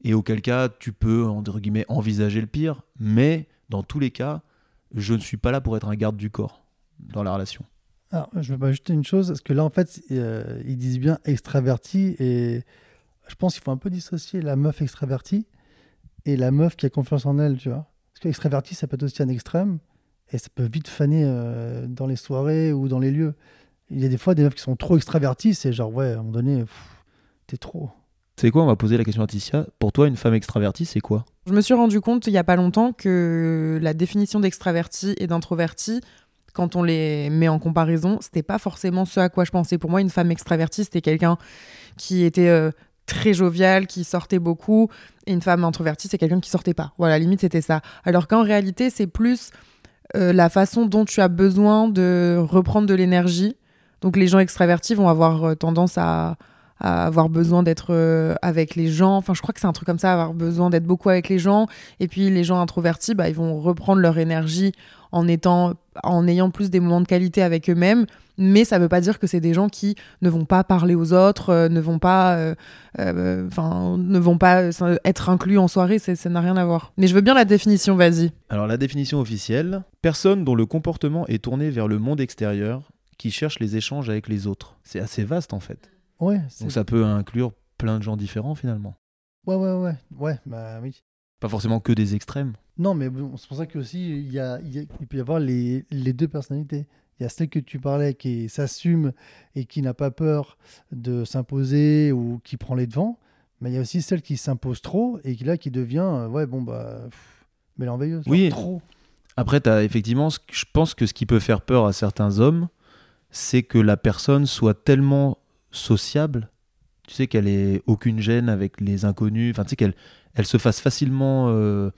et auquel cas tu peux, envisager le pire. Mais dans tous les cas, je ne suis pas là pour être un garde du corps dans la relation. Alors, je vais ajouter une chose, parce que là, en fait, euh, ils disent bien extraverti, et je pense qu'il faut un peu dissocier la meuf extravertie et la meuf qui a confiance en elle, tu vois. Parce que extraverti, ça peut être aussi un extrême, et ça peut vite faner euh, dans les soirées ou dans les lieux. Il y a des fois des meufs qui sont trop extravertis, c'est genre, ouais, à un moment donné, t'es trop. C'est quoi On va poser la question à Ticia. Pour toi, une femme extravertie, c'est quoi? Je me suis rendu compte il y a pas longtemps que la définition d'extraverti et d'introverti, quand on les met en comparaison, c'était pas forcément ce à quoi je pensais. Pour moi, une femme extravertie, c'était quelqu'un qui était euh, très jovial, qui sortait beaucoup, et une femme introvertie, c'est quelqu'un qui sortait pas. Voilà, limite, c'était ça. Alors qu'en réalité, c'est plus euh, la façon dont tu as besoin de reprendre de l'énergie. Donc les gens extravertis vont avoir euh, tendance à, avoir besoin d'être avec les gens. Enfin, je crois que c'est un truc comme ça, avoir besoin d'être beaucoup avec les gens. Et puis les gens introvertis, bah, ils vont reprendre leur énergie en étant, en ayant plus des moments de qualité avec eux-mêmes. Mais ça ne veut pas dire que c'est des gens qui ne vont pas parler aux autres, euh, ne vont pas, euh, euh, enfin, ne vont pas être inclus en soirée. Ça n'a rien à voir. Mais je veux bien la définition. Vas-y. Alors la définition officielle, personne dont le comportement est tourné vers le monde extérieur, qui cherche les échanges avec les autres. C'est assez vaste en fait. Ouais, Donc ça peut inclure plein de gens différents finalement. ouais, ouais, ouais, ouais, bah oui. Pas forcément que des extrêmes. Non, mais bon, c'est pour ça que aussi il y a, il y a- il peut y avoir les, les deux personnalités. Il y a celle que tu parlais qui s'assume et qui n'a pas peur de s'imposer ou qui prend les devants, mais il y a aussi celle qui s'impose trop et qui là qui devient euh, ouais bon bah pff, Oui. trop. Après, t'as effectivement, ce que- je pense que ce qui peut faire peur à certains hommes, c'est que la personne soit tellement sociable, tu sais qu'elle ait aucune gêne avec les inconnus, enfin tu sais qu'elle elle se fasse facilement, euh,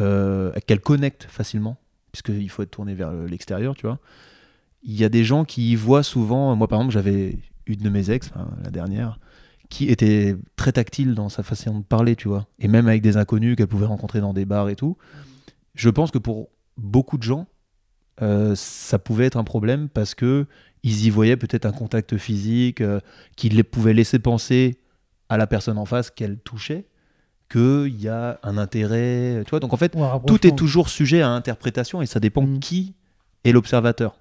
euh, qu'elle connecte facilement, puisqu'il faut être tourné vers le- l'extérieur, tu vois. Il y a des gens qui y voient souvent, moi par exemple j'avais une de mes ex, enfin, la dernière, qui était très tactile dans sa façon de parler, tu vois, et même avec des inconnus qu'elle pouvait rencontrer dans des bars et tout. Je pense que pour beaucoup de gens, euh, ça pouvait être un problème parce que ils y voyaient peut-être un contact physique qui les pouvait laisser penser à la personne en face qu'elle touchait qu'il y a un intérêt, tu vois. Donc en fait, tout est toujours sujet à interprétation et ça dépend Mm. qui est l'observateur.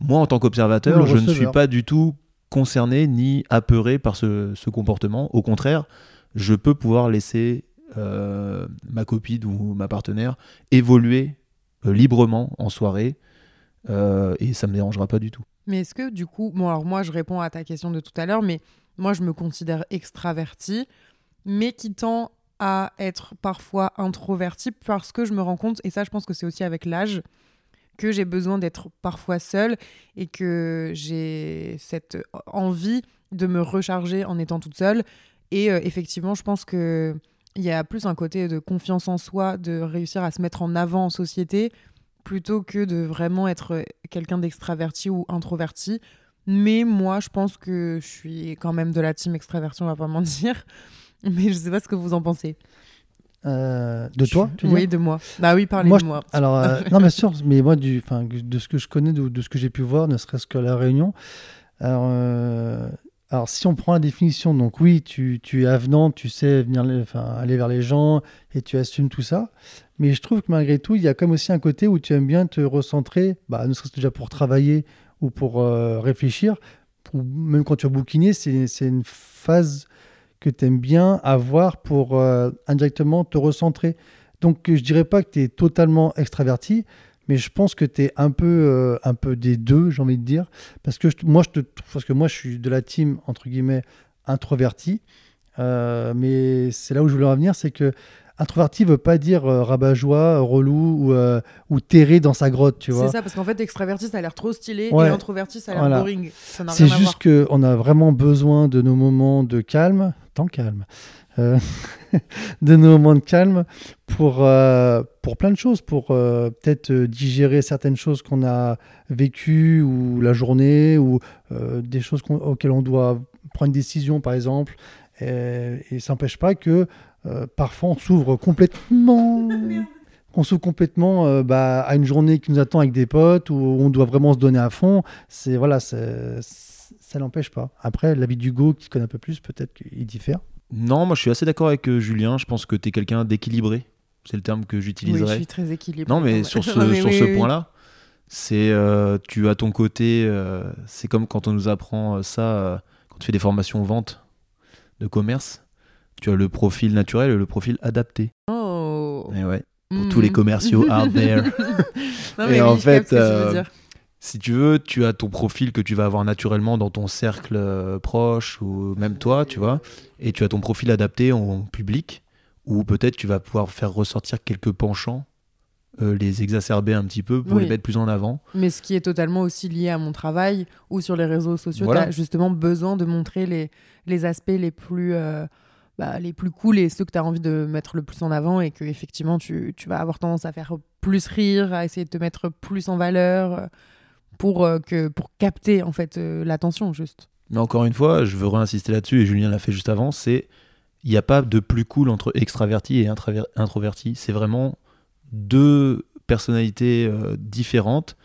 Moi, en tant qu'observateur, je ne suis pas du tout concerné ni apeuré par ce, ce comportement. Au contraire, je peux pouvoir laisser euh, ma copine ou ma partenaire évoluer euh, librement en soirée euh, et ça me dérangera pas du tout. Mais est-ce que du coup, bon alors moi je réponds à ta question de tout à l'heure, mais moi je me considère extraverti, mais qui tend à être parfois introverti parce que je me rends compte, et ça je pense que c'est aussi avec l'âge, que j'ai besoin d'être parfois seule et que j'ai cette envie de me recharger en étant toute seule. Et euh, effectivement, je pense que il y a plus un côté de confiance en soi, de réussir à se mettre en avant en société, plutôt que de vraiment être quelqu'un d'extraverti ou introverti. Mais moi, je pense que je suis quand même de la team extraverti, on va pas mentir. Mais je sais pas ce que vous en pensez. Euh, de toi tu Oui, de moi. Bah oui, parlez Moi, de je- moi. Alors, euh, non, bien sûr, mais moi, du, de ce que je connais, de, de ce que j'ai pu voir, ne serait-ce que la Réunion. Alors, euh, alors, si on prend la définition, donc oui, tu, tu es avenant, tu sais venir, aller vers les gens et tu assumes tout ça. Mais je trouve que malgré tout, il y a comme aussi un côté où tu aimes bien te recentrer, bah, ne serait-ce que déjà pour travailler ou pour réfléchir, même quand tu vas bouquiner, c'est c'est une phase que tu aimes bien avoir pour euh, indirectement te recentrer. Donc je dirais pas que tu es totalement extraverti, mais je pense que tu es un peu, euh, un peu des deux, j'ai envie de dire. Parce que moi, je te, parce que moi, je suis de la team, entre guillemets, introverti. Euh, mais c'est là où je voulais en venir, c'est que introverti veut pas dire euh, rabat-joie, relou ou, euh, ou terré dans sa grotte, tu vois. C'est ça, parce qu'en fait, extraverti, ça a l'air trop stylé, Ouais. et introverti, ça a l'air Voilà. boring. C'est juste qu'on a vraiment besoin de nos moments de calme, tant calme, euh, de nos moments de calme pour, euh, pour plein de choses, pour peut-être digérer certaines choses qu'on a vécues ou la journée, ou des choses auxquelles on doit prendre une décision, par exemple. Et, et ça n'empêche pas que euh, parfois on s'ouvre complètement. On s'ouvre complètement euh, bah, à une journée qui nous attend avec des potes où on doit vraiment se donner à fond. C'est voilà, c'est- ça n'empêche pas. Après, l'avis d'Hugo, qui connaît un peu plus, peut-être qu'il diffère. Non, moi je suis assez d'accord avec euh, Julien. Je pense que tu es quelqu'un d'équilibré. C'est le terme que. Oui, j'utiliserais. je suis très équilibrée. Non, mais sur ce, Non, mais sur oui, ce oui, point-là, c'est euh, tu as ton côté. euh, c'est comme quand on nous apprend euh, ça euh, quand tu fais des formations vente de commerce. Tu as le profil naturel et le profil adapté. Oh. Et ouais, pour tous les Mhm. commerciaux out there. non, Et mais en oui, fait, euh. Si tu veux, tu as ton profil que tu vas avoir naturellement dans ton cercle euh, proche ou même toi, tu vois, et tu as ton profil adapté en public où peut-être tu vas pouvoir faire ressortir quelques penchants, euh, les exacerber un petit peu pour Oui. les mettre plus en avant. Mais ce qui est totalement aussi lié à mon travail ou sur les réseaux sociaux, Voilà. tu as justement besoin de montrer les, les aspects les plus, euh, bah, les plus cool et ceux que tu as envie de mettre le plus en avant et que effectivement tu, tu vas avoir tendance à faire plus rire, à essayer de te mettre plus en valeur euh, pour, euh, que, pour capter en fait l'attention juste. Mais encore une fois, je veux réinsister là-dessus, et Julien l'a fait juste avant, c'est il n'y a pas de plus cool entre extraverti et introverti. C'est vraiment deux personnalités euh, différentes,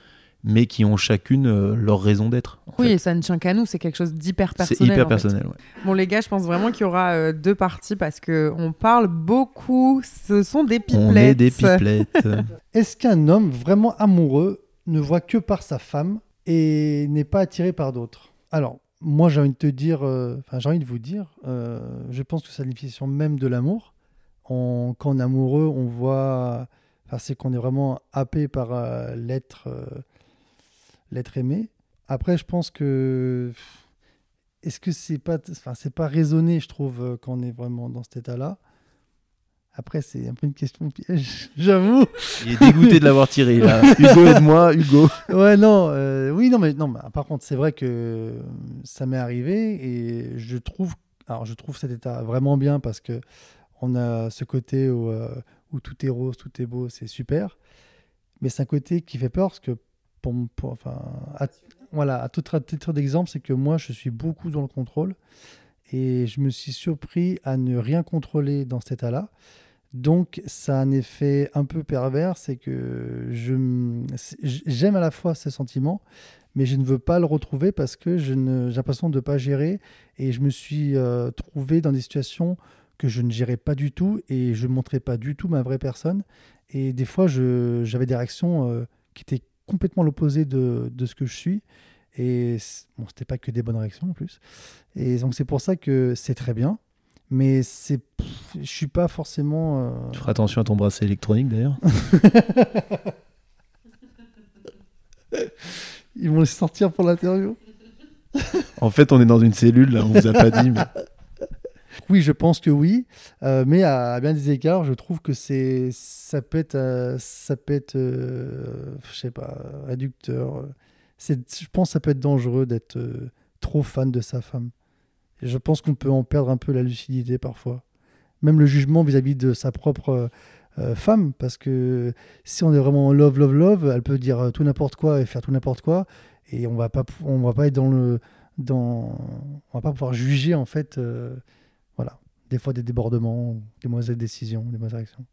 mais qui ont chacune euh, leur raison d'être. Oui, fait. et ça ne tient qu'à nous, c'est quelque chose d'hyper personnel. c'est hyper personnel. ouais. Bon les gars, je pense vraiment qu'il y aura euh, deux parties parce que on parle beaucoup. Ce sont des pipelettes. On est des pipelettes. Est-ce qu'un homme vraiment amoureux ne voit que par sa femme et n'est pas attiré par d'autres? Alors, moi, j'ai envie de te dire, euh, enfin, j'ai envie de vous dire, euh, je pense que c'est la définition même de l'amour. On- quand on est amoureux, on voit, enfin, c'est qu'on est vraiment happé par euh, l'être, euh, l'être aimé. Après, je pense que est-ce que c'est pas, enfin, c'est pas raisonné, je trouve, euh, quand on est vraiment dans cet état-là. Après, c'est un peu une question piège, j'avoue. Il est dégoûté de l'avoir tiré là. Hugo, aide-moi, Hugo. Ouais, non, euh, oui, non, mais non, mais, par contre, c'est vrai que ça m'est arrivé et je trouve, alors je trouve cet état vraiment bien parce que on a ce côté où, euh, où tout est rose, tout est beau, c'est super, mais c'est un côté qui fait peur parce que, enfin, à, voilà, à tout titre d'exemple, c'est que moi, je suis beaucoup dans le contrôle et je me suis surpris à ne rien contrôler dans cet état-là. Donc, ça a un effet un peu pervers, c'est que j'aime à la fois ce sentiment, mais je ne veux pas le retrouver parce que j'ai l'impression de ne pas gérer et je me suis euh, trouvé dans des situations que je ne gérais pas du tout et je ne montrais pas du tout ma vraie personne. Et des fois, j'avais des réactions euh, qui étaient complètement l'opposé de, de ce que je suis. Et bon, c'était pas que des bonnes réactions en plus. Et donc, c'est pour ça que c'est très bien. Mais c'est, je suis pas forcément. euh, Tu feras attention à ton bracelet électronique d'ailleurs. Ils vont les sortir pour l'interview. En fait, on est dans une cellule là, on vous a pas dit. Mais... Oui, je pense que oui, Euh, mais à, bien des égards, je trouve que c'est ça peut être, euh, ça peut être, euh, je sais pas, réducteur. Je pense que ça peut être dangereux d'être euh, trop fan de sa femme. Et je pense qu'on peut en perdre un peu la lucidité parfois, même le jugement vis-à-vis de sa propre femme, parce que si on est vraiment en love, love, love, elle peut dire tout n'importe quoi et faire tout n'importe quoi, et on va pas, va pas être dans le, dans, on va pas pouvoir juger en fait. Des fois des débordements, des mauvaises décisions, des mauvaises réactions.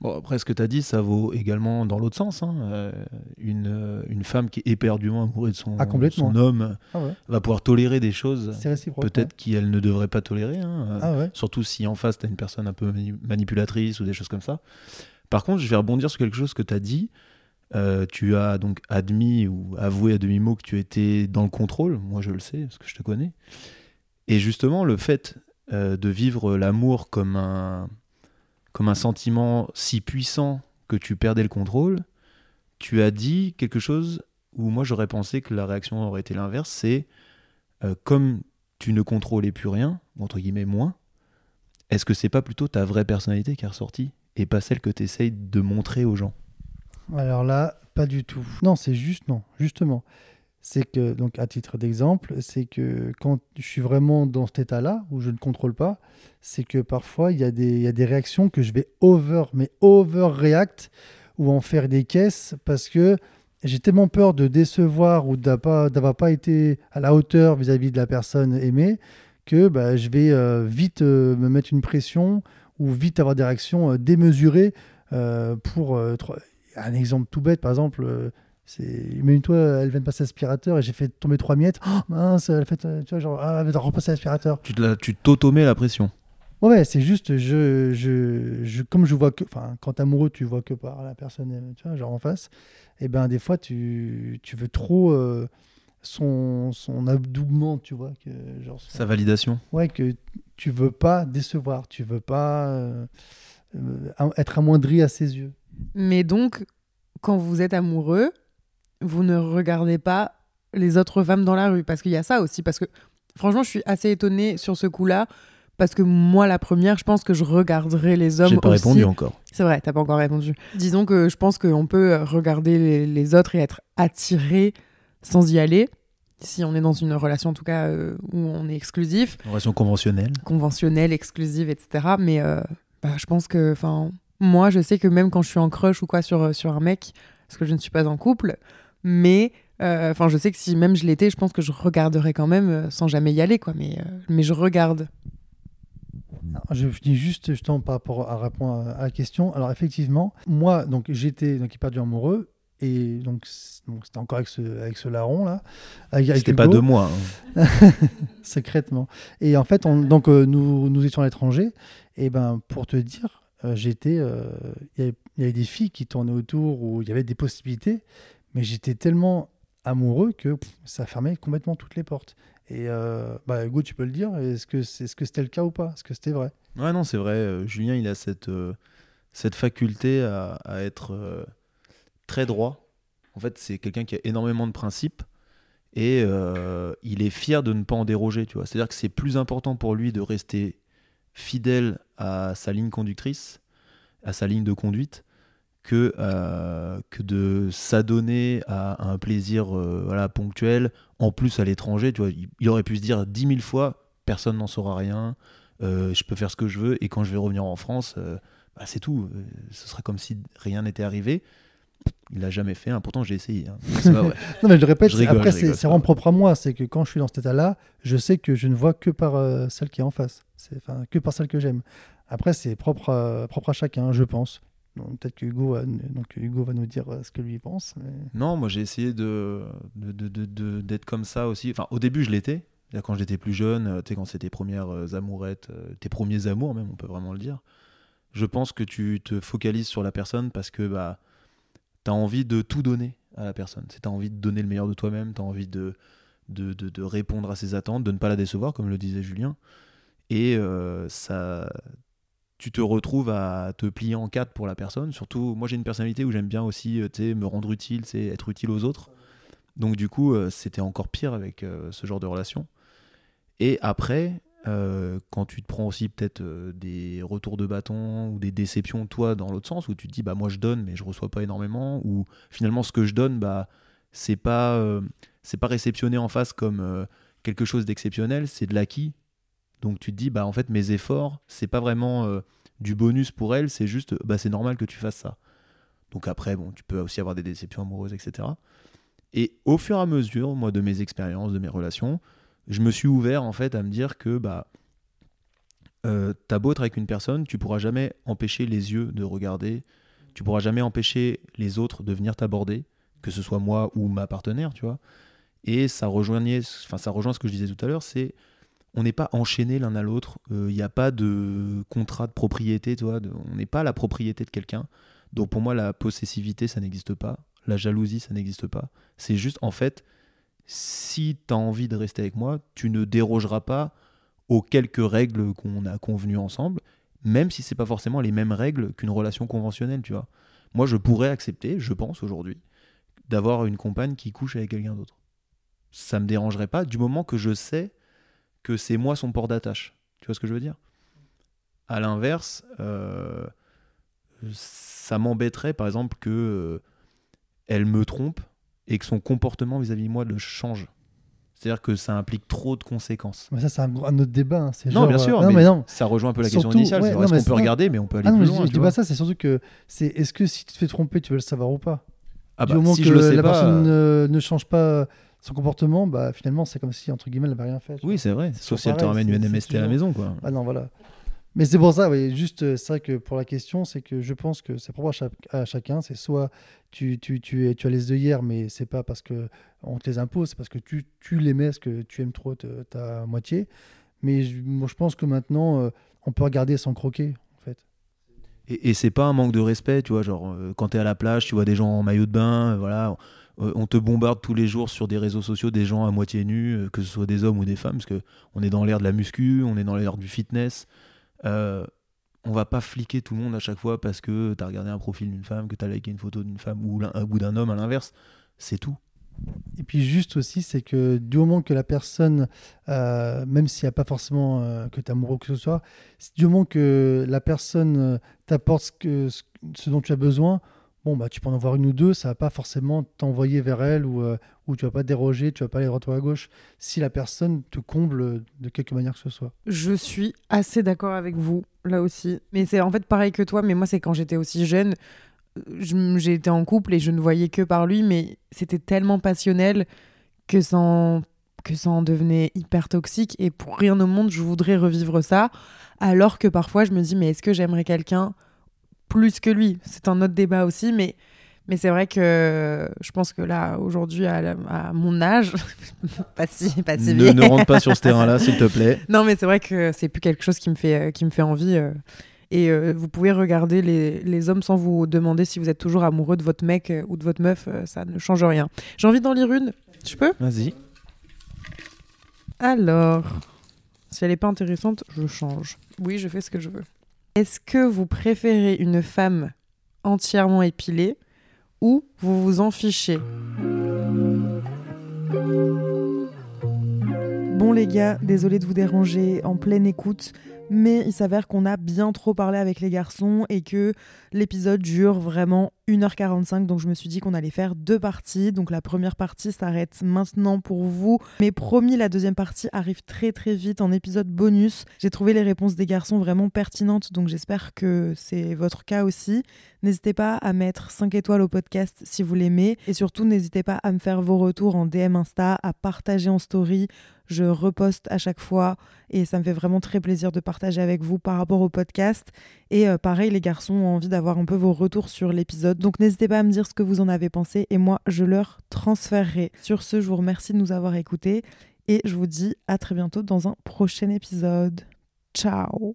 Bon, après, ce que tu as dit, ça vaut également dans l'autre sens. hein. Euh, une, euh, une femme qui est éperdument amoureuse de son, Ah, homme Ah ouais, va pouvoir tolérer des choses peut-être qu'elle ne devrait pas tolérer. hein. Euh, ouais. Ah ouais. Surtout si en face, tu as une personne un peu mani- manipulatrice ou des choses comme ça. Par contre, je vais rebondir sur quelque chose que tu as dit. Euh, tu as donc admis ou avoué à demi-mot que tu étais dans le contrôle. Moi, je le sais, parce que je te connais. Et justement, le fait euh, de vivre l'amour comme un, comme un sentiment si puissant que tu perdais le contrôle, tu as dit quelque chose où moi j'aurais pensé que la réaction aurait été l'inverse, c'est euh, comme tu ne contrôlais plus rien, entre guillemets moins, est-ce que c'est pas plutôt ta vraie personnalité qui est ressortie et pas celle que tu essayes de montrer aux gens? Alors là, pas du tout. Non, c'est juste non, justement. C'est que, donc à titre d'exemple, c'est que quand je suis vraiment dans cet état-là, où je ne contrôle pas, c'est que parfois il y, a des- y a des réactions que je vais over, mais over-react, ou en faire des caisses, parce que j'ai tellement peur de décevoir ou d'avoir pas, pas été à la hauteur vis-à-vis de la personne aimée, que bah, je vais euh, vite euh, me mettre une pression, ou vite avoir des réactions euh, démesurées pour... un exemple tout bête, par exemple, imagine-toi, elle vient de passer l'aspirateur et j'ai fait tomber trois miettes. Oh, mince, elle a fait, euh, tu vois, genre, ah, elle va repasser l'aspirateur. Tu te la- tu t'automets la pression. Ouais, c'est juste, je, je, je, comme je vois que, enfin, quand t'es amoureux, tu vois que par la personne, euh, tu vois, genre en face, et ben des fois, tu, tu veux trop euh, son, son adoubement, tu vois, que, genre, son- Sa validation. ouais, que tu veux pas décevoir, tu veux pas euh, euh, être amoindri à ses yeux. Mais donc, quand vous êtes amoureux, vous ne regardez pas les autres femmes dans la rue. Parce qu'il y a ça aussi. Parce que franchement, je suis assez étonnée sur ce coup-là. Parce que moi, la première, je pense que je regarderai les hommes J'ai pas aussi. répondu encore. C'est vrai, t'as pas encore répondu. Disons que je pense qu'on peut regarder les, les autres et être attiré sans y aller. Si on est dans une relation, en tout cas, euh, où on est exclusif, Une relation conventionnelle. conventionnelle, exclusive, etc. Mais euh, bah, je pense que, enfin, moi, je sais que même quand je suis en crush ou quoi sur, sur un mec, parce que je ne suis pas en couple, mais Euh, Enfin, je sais que si même je l'étais, je pense que je regarderais quand même euh, sans jamais y aller, quoi. Mais, euh, mais je regarde. Alors, Je dis juste justement par rapport à répondre à, la question. Alors effectivement, moi donc j'étais donc hyper du amoureux et donc c'était encore avec ce avec ce larron là. C'était pas Hugo, de moi. hein. secrètement. Et en fait on, donc euh, nous nous étions à l'étranger et ben pour te dire euh, j'étais euh, il y, avait- il y avait des filles qui tournaient autour où il y avait des possibilités mais j'étais tellement amoureux que ça fermait complètement toutes les portes. Et euh, bah Hugo tu peux le dire est-ce que c'est est-ce que c'était le cas ou pas? Est-ce que c'était vrai? Ouais, non, c'est vrai. euh, Julien, il a cette, euh, faculté à, être très droit. En fait, c'est quelqu'un qui a énormément de principes et il est fier de ne pas en déroger. Tu vois, c'est-à-dire que c'est plus important pour lui de rester fidèle à sa ligne conductrice, à sa ligne de conduite, que, euh, que de s'adonner à un plaisir euh, voilà, ponctuel, en plus à l'étranger. Tu vois, il, aurait pu se dire dix mille fois, personne n'en saura rien, euh, je peux faire ce que je veux, et quand je vais revenir en France, bah, c'est tout. Ce sera comme si rien n'était arrivé. Il l'a jamais fait, hein. pourtant j'ai essayé. hein. C'est pas vrai. Non, mais je le répète, Je c'est- rigole, après, c'est vraiment propre à moi. C'est que quand je suis dans cet état-là, je sais que je ne vois que par celle qui est en face. Que par celle que j'aime. Après, c'est propre, à- propre à chacun, je pense. Peut-être que Hugo, va, donc, Hugo va nous dire euh, ce que lui pense. Non, moi j'ai essayé de, de- de- d'être comme ça aussi. Enfin, au début je l'étais. Quand j'étais plus jeune, euh, quand c'était tes premières euh, amourettes, tes premiers amours même, on peut vraiment le dire. Je pense que tu te focalises sur la personne parce que bah, tu as envie de tout donner à la personne. Tu as envie de donner le meilleur de toi-même, tu as envie de, de, de- répondre à ses attentes, de ne pas la décevoir, comme le disait Julien. Et ça, tu te retrouves à te plier en quatre pour la personne. Surtout, moi j'ai une personnalité où j'aime bien aussi euh, me rendre utile, être utile aux autres. Donc du coup, euh, c'était encore pire avec euh, ce genre de relation. Et après, quand tu te prends aussi peut-être des retours de bâton ou des déceptions, toi, dans l'autre sens, où tu te dis, bah moi je donne, mais je reçois pas énormément, ou finalement ce que je donne, bah c'est pas, c'est pas réceptionné en face comme quelque chose d'exceptionnel, c'est de l'acquis. Donc tu te dis, bah en fait mes efforts, c'est pas vraiment euh, du bonus pour elle, c'est juste, bah c'est normal que tu fasses ça. Donc après, bon, tu peux aussi avoir des déceptions amoureuses, etc. Et au fur et à mesure, moi, de mes expériences, de mes relations, je me suis ouvert en fait à me dire que bah euh, t'as beau être avec une personne, tu pourras jamais empêcher les yeux de regarder, tu pourras jamais empêcher les autres de venir t'aborder, que ce soit moi ou ma partenaire, tu vois. Et ça rejoignait, ça rejoint ce que je disais tout à l'heure, c'est on n'est pas enchaîné l'un à l'autre, il n'y a pas de contrat de propriété, de- on n'est pas la propriété de quelqu'un. Donc pour moi, la possessivité, ça n'existe pas. La jalousie, ça n'existe pas. C'est juste, en fait, si tu as envie de rester avec moi, tu ne dérogeras pas aux quelques règles qu'on a convenues ensemble, même si c'est pas forcément les mêmes règles qu'une relation conventionnelle, tu vois. Moi, je pourrais accepter, je pense aujourd'hui, d'avoir une compagne qui couche avec quelqu'un d'autre. Ça me dérangerait pas du moment que je sais que c'est moi son port d'attache. Tu vois ce que je veux dire? À l'inverse, euh, ça m'embêterait par exemple que euh, elle me trompe et que son comportement vis-à-vis de moi le change. C'est-à-dire que ça implique trop de conséquences. Mais ça, c'est un, autre débat. hein. C'est Non, genre, bien euh, sûr, non, mais, mais non. ça rejoint un peu la question initiale. ouais, c'est non, est-ce qu'on peut regarder, mais on peut aller Ah non, mais plus je, loin. je tu dis pas ça, c'est surtout que c'est est-ce que si tu te fais tromper, tu veux le savoir ou pas? Ah Du bah, moment si que je le sais la pas, personne euh, ne, ne change pas son comportement, bah finalement c'est comme si entre guillemets elle n'avait rien fait. Oui, c'est vrai. Sauf si elle te ramène une MST à la maison, quoi. Ah non, voilà. Mais c'est pour ça, oui, juste, euh, c'est vrai que pour la question, c'est que je pense que c'est propre à, chaque- à chacun. C'est soit tu, tu, tu, es- tu as les œillères, mais c'est pas parce que on te les impose, c'est parce que tu, tu l'aimais, parce que tu aimes trop te- ta moitié. Mais je, je pense que maintenant, euh, on peut regarder sans croquer, en fait. Et, et c'est pas un manque de respect, tu vois. Genre, euh, quand t'es à la plage, tu vois des gens en maillot de bain, euh, voilà. Euh, on te bombarde tous les jours sur des réseaux sociaux des gens à moitié nus, euh, que ce soit des hommes ou des femmes, parce que on est dans l'ère de la muscu, on est dans l'ère du fitness. Euh, on va pas fliquer tout le monde à chaque fois parce que t'as regardé un profil d'une femme, que t'as liké une photo d'une femme ou, l'un- ou d'un homme à l'inverse. C'est tout. Et puis juste aussi, c'est que du moment que la personne, euh, même s'il n'y a pas forcément que tu es amoureux ou que ce soit, du moment que la personne t'apporte ce- ce dont tu as besoin, bon, bah, tu peux en avoir une ou deux, ça va pas forcément t'envoyer vers elle ou, euh, ou tu vas pas déroger, tu vas pas aller à droite ou à gauche, si la personne te comble de quelque manière que ce soit. Je suis assez d'accord avec vous, là aussi. Mais c'est en fait pareil que toi, mais moi, c'est quand j'étais aussi jeune. je- j'ai été en couple et je ne voyais que par lui, mais c'était tellement passionnel que ça en, que ça en devenait hyper toxique. Et pour rien au monde, je voudrais revivre ça. Alors que parfois, je me dis, mais est-ce que j'aimerais quelqu'un plus que lui C'est un autre débat aussi, mais, mais c'est vrai que je pense que là, aujourd'hui, à, mon âge, pas si, pas si Ne, rentre pas sur ce terrain-là, s'il te plaît. Non, mais c'est vrai que c'est plus quelque chose qui me fait, qui me fait envie. euh. Et euh, vous pouvez regarder les, les hommes sans vous demander si vous êtes toujours amoureux de votre mec euh, ou de votre meuf. ça ne change rien. J'ai envie d'en lire une. Je peux? Vas-y. Alors, si elle n'est pas intéressante, je change. Oui, je fais ce que je veux. Est-ce que vous préférez une femme entièrement épilée ou vous vous en fichez? Bon les gars, désolé de vous déranger. En pleine écoute, mais il s'avère qu'on a bien trop parlé avec les garçons et que l'épisode dure vraiment 1h45, donc je me suis dit qu'on allait faire deux parties. Donc la première partie s'arrête maintenant pour vous, mais promis, la deuxième partie arrive très très vite en épisode bonus. J'ai trouvé les réponses des garçons vraiment pertinentes, donc j'espère que c'est votre cas aussi. N'hésitez pas à mettre 5 étoiles au podcast si vous l'aimez, et surtout n'hésitez pas à me faire vos retours en DM Insta, à partager en story. Je reposte à chaque fois et ça me fait vraiment très plaisir de partager avec vous par rapport au podcast. Et euh, pareil, les garçons ont envie d'avoir un peu vos retours sur l'épisode. Donc n'hésitez pas à me dire ce que vous en avez pensé et moi, je leur transférerai. Sur ce, je vous remercie de nous avoir écoutés et je vous dis à très bientôt dans un prochain épisode. Ciao